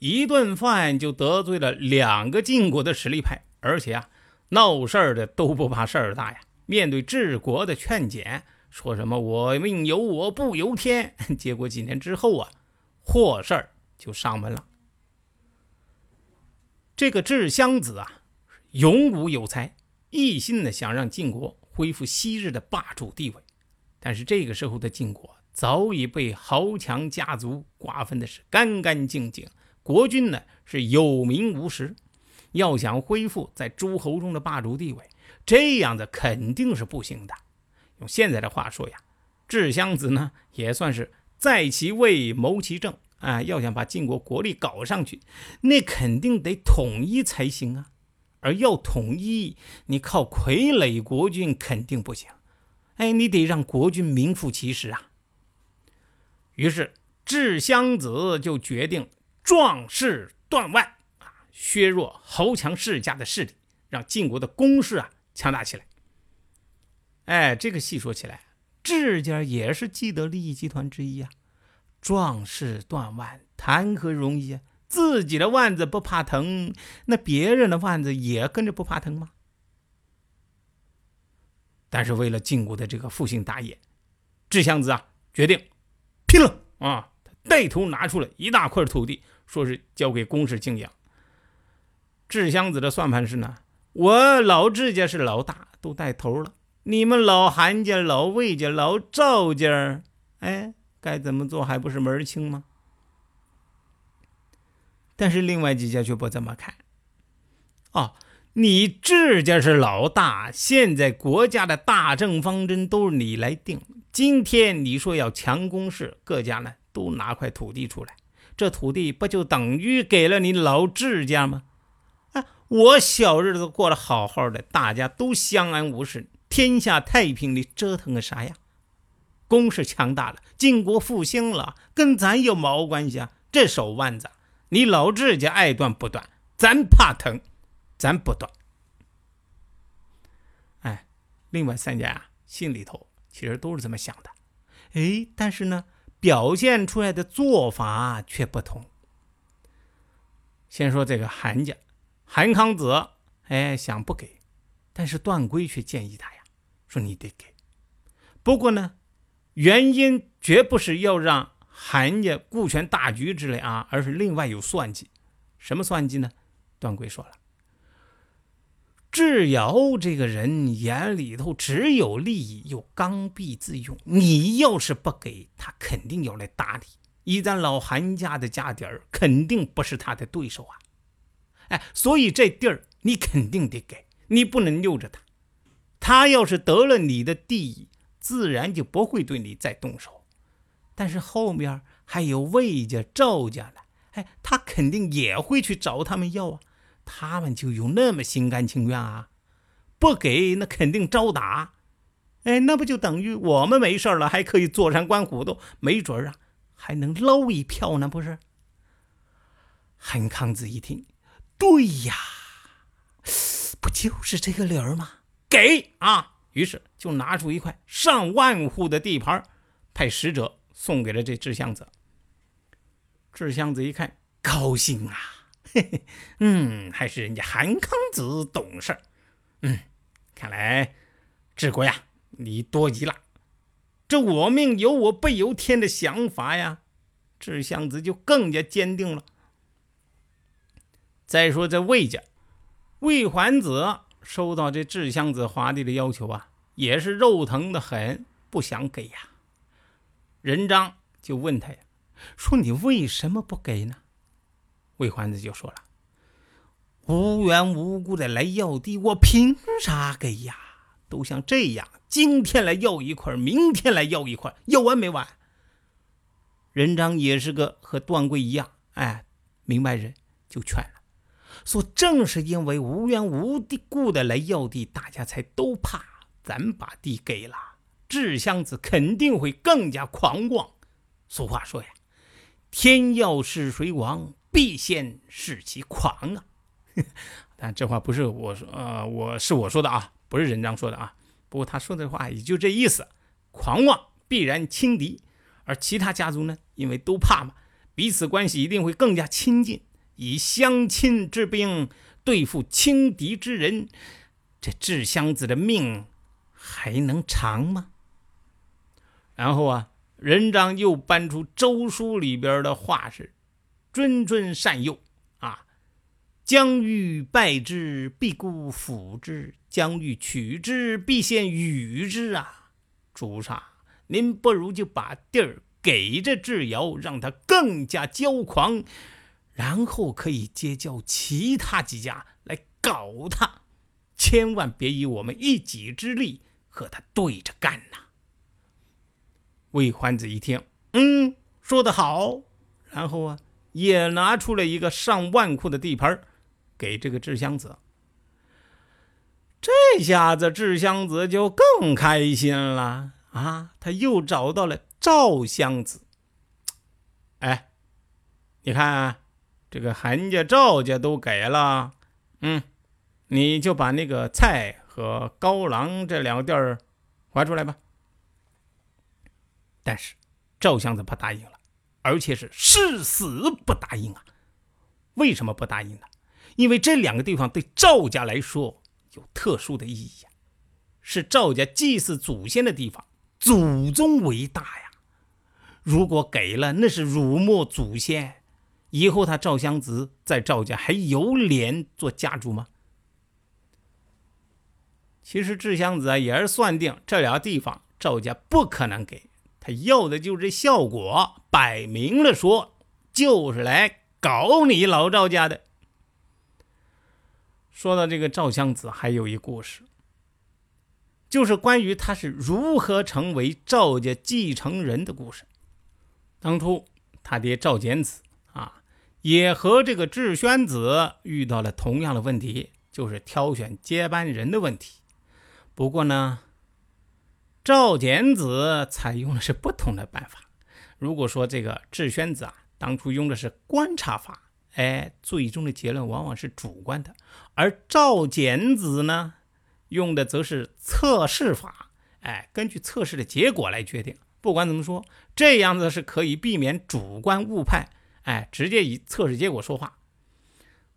一顿饭就得罪了两个晋国的实力派，而且啊，闹事儿的都不怕事儿大呀。面对治国的劝谏，说什么“我命由我不由天”，结果几年之后啊，祸事儿就上门了。这个智襄子啊，勇武有才，一心的想让晋国恢复昔日的霸主地位。但是这个时候的晋国早已被豪强家族瓜分的是干干净净。国君呢是有名无实，要想恢复在诸侯中的霸主地位，这样子肯定是不行的。用现在的话说呀，智襄子呢也算是在其位谋其政啊。要想把晋国国力搞上去，那肯定得统一才行啊。而要统一，你靠傀儡国君肯定不行。哎，你得让国君名副其实啊。于是智襄子就决定。壮士断腕啊，削弱豪强世家的势力，让晋国的攻势啊强大起来。哎，这个细说起来，智家也是既得利益集团之一啊。壮士断腕，谈何容易啊？自己的腕子不怕疼，那别人的腕子也跟着不怕疼吗？但是为了晋国的这个复兴大业，智襄子啊决定拼了啊！带头拿出了一大块土地。说是交给公事敬养。智湘子的算盘是呢，我老智家是老大，都带头了。你们老韩家、老魏家、老赵家，哎，该怎么做还不是门儿清吗？但是另外几家却不这么看。哦，你智家是老大，现在国家的大政方针都是你来定。今天你说要强攻势，各家呢都拿块土地出来。这土地不就等于给了你老智家吗？啊，我小日子过得好好的，大家都相安无事，天下太平，你折腾个啥呀？攻势强大了，晋国复兴了，跟咱有毛关系啊？这手腕子，你老智家爱断不断，咱怕疼，咱不断。哎，另外三家啊，心里头其实都是这么想的。哎，但是呢？表现出来的做法却不同。先说这个韩家，韩康子，哎，想不给，但是段圭却建议他呀，说你得给。不过呢，原因绝不是要让韩家顾全大局之类啊，而是另外有算计。什么算计呢？段圭说了。智瑶这个人眼里头只有利益，又刚愎自用。你要是不给他，肯定要来打你。以咱老韩家的家底儿，肯定不是他的对手啊！哎，所以这地儿你肯定得给，你不能溜着他。他要是得了你的地，自然就不会对你再动手。但是后面还有魏家、赵家呢，哎，他肯定也会去找他们要啊。他们就有那么心甘情愿啊？不给那肯定招打。哎，那不就等于我们没事了，还可以坐山观虎斗，没准啊还能捞一票呢？不是？韩康子一听，对呀，不就是这个理儿吗？给啊！于是就拿出一块上万户的地盘，派使者送给了这智襄子。智襄子一看，高兴啊！嘿嘿，嗯，还是人家韩康子懂事。嗯，看来治国呀，你多疑了。这“我命由我不由天”的想法呀，智襄子就更加坚定了。再说这魏家，魏桓子收到这智襄子华帝的要求啊，也是肉疼的很，不想给呀。任章就问他呀，说你为什么不给呢？魏桓子就说了：“无缘无故的来要地，我凭啥给呀？都像这样，今天来要一块，明天来要一块，要完没完？”任章也是个和段贵一样，哎，明白人，就劝了：“说正是因为无缘无故的来要地，大家才都怕。咱把地给了，智箱子肯定会更加狂妄。俗话说呀，天要是谁亡，必先是其狂啊。但这话不是我说，呃，我是我说的啊，不是人章说的啊。不过他说的话也就这意思，狂妄必然轻敌，而其他家族呢，因为都怕嘛，彼此关系一定会更加亲近。以相亲之兵对付轻敌之人，这智箱子的命还能长吗？然后啊，人章又搬出周书里边的话是：“谆谆善诱啊，将欲败之，必固辅之；将欲取之，必先与之啊。朱砂，您不如就把地儿给这智瑶，让他更加骄狂。”然后可以结交其他几家来搞他，千万别以我们一己之力和他对着干呐！魏欢子一听，嗯，说得好。然后啊，也拿出了一个上万库的地盘给这个智香子。这下子智香子就更开心了啊！他又找到了赵香子。哎，你看。这个韩家、赵家都给了，嗯，你就把那个蔡和高郎这两个地儿划出来吧。但是赵湘子不答应了，而且是誓死不答应啊！为什么不答应呢？因为这两个地方对赵家来说有特殊的意义呀，是赵家祭祀祖先的地方，祖宗为大呀。如果给了，那是辱没祖先。以后他赵襄子在赵家还有脸做家主吗？其实智襄子啊也是算定这俩地方赵家不可能给他要的就是这效果，摆明了说就是来搞你老赵家的。说到这个赵襄子，还有一故事，就是关于他是如何成为赵家继承人的故事。当初他爹赵简子啊。也和这个智宣子遇到了同样的问题，就是挑选接班人的问题。不过呢，赵简子采用的是不同的办法。如果说这个智宣子啊，当初用的是观察法，哎，最终的结论往往是主观的；而赵简子呢，用的则是测试法，哎，根据测试的结果来决定。不管怎么说，这样子是可以避免主观误判。哎，直接以测试结果说话。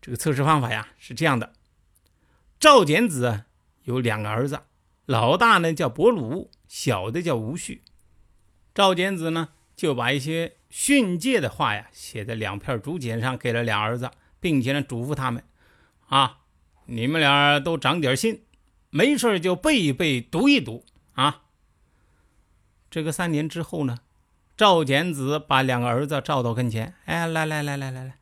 这个测试方法呀是这样的：赵简子有两个儿子，老大呢叫伯鲁，小的叫吴旭。赵简子呢就把一些训诫的话呀写在两片竹简上，给了俩儿子，并且呢嘱咐他们：啊，你们俩都长点心，没事就背一背，读一读啊。这个三年之后呢？赵简子把两个儿子召到跟前，哎，来来来来来来，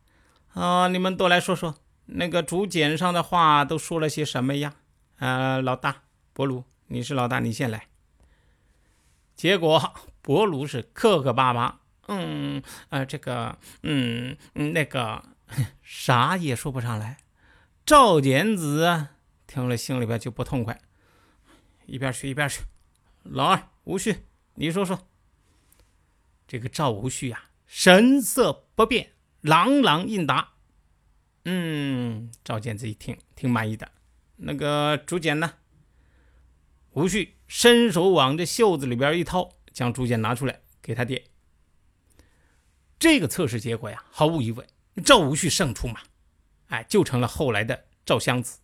啊，你们都来说说，那个竹简上的话都说了些什么呀？啊，老大伯鲁，你是老大，你先来。结果 伯鲁是磕磕巴巴，嗯，呃，这个，嗯，那个，啥也说不上来。赵简子听了心里边就不痛快，一边去一边去。老二吴旭，你说说。这个赵无恤呀，神色不变，朗朗应答。嗯，赵简子一听，挺满意的。那个竹简呢？吴旭伸手往这袖子里边一掏，将竹简拿出来给他爹。这个测试结果呀，毫无疑问，赵无旭胜出嘛。哎，就成了后来的赵襄子。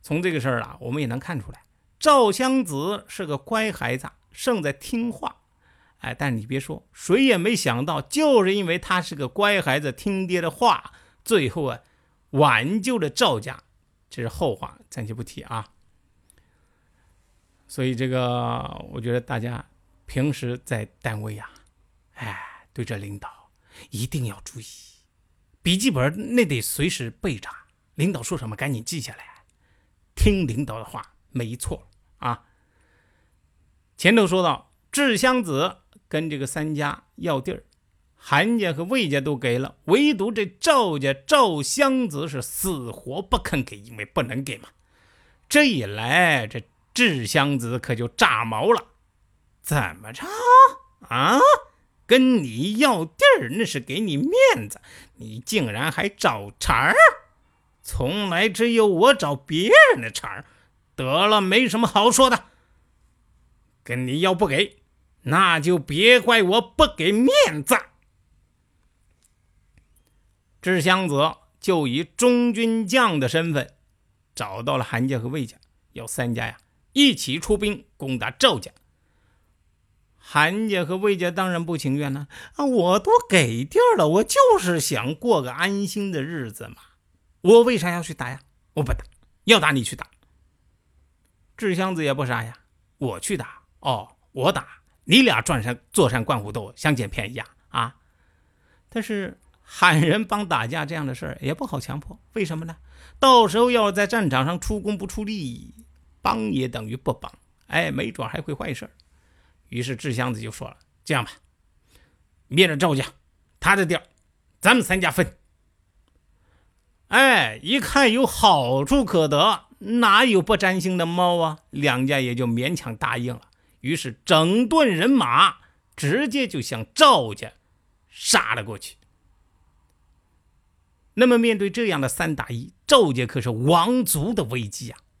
从这个事儿啊，我们也能看出来，赵襄子是个乖孩子，胜在听话。哎，但你别说，谁也没想到，就是因为他是个乖孩子，听爹的话，最后啊，挽救了赵家。这是后话，暂且不提啊。所以这个，我觉得大家平时在单位呀，哎，对这领导一定要注意，笔记本那得随时备着，领导说什么赶紧记下来，听领导的话，没错啊。前头说到智襄子。跟这个三家要地儿，韩家和魏家都给了，唯独这赵家赵襄子是死活不肯给，因为不能给嘛。这一来，这智襄子可就炸毛了。怎么着啊？跟你要地儿那是给你面子，你竟然还找茬儿？从来只有我找别人的茬儿。得了，没什么好说的。跟你要不给，那就别怪我不给面子。智襄子就以中军将的身份，找到了韩家和魏家，要三家呀一起出兵攻打赵家。韩家和魏家当然不情愿了啊！我都给地儿了，我就是想过个安心的日子嘛。我为啥要去打呀？我不打，要打你去打。智箱子也不傻呀，我去打哦，我打，你俩转山坐山观虎斗，想捡便宜呀？啊！但是。喊人帮打架这样的事儿也不好强迫，为什么呢？到时候要在战场上出工不出力，帮也等于不帮，哎，没准还会坏事。于是智襄子就说了：“这样吧，灭了赵家，他的地儿咱们三家分。”哎，一看有好处可得，哪有不沾腥的猫啊？两家也就勉强答应了。于是整顿人马，直接就向赵家杀了过去。那么，面对这样的三打一，赵家可是王族的危机啊！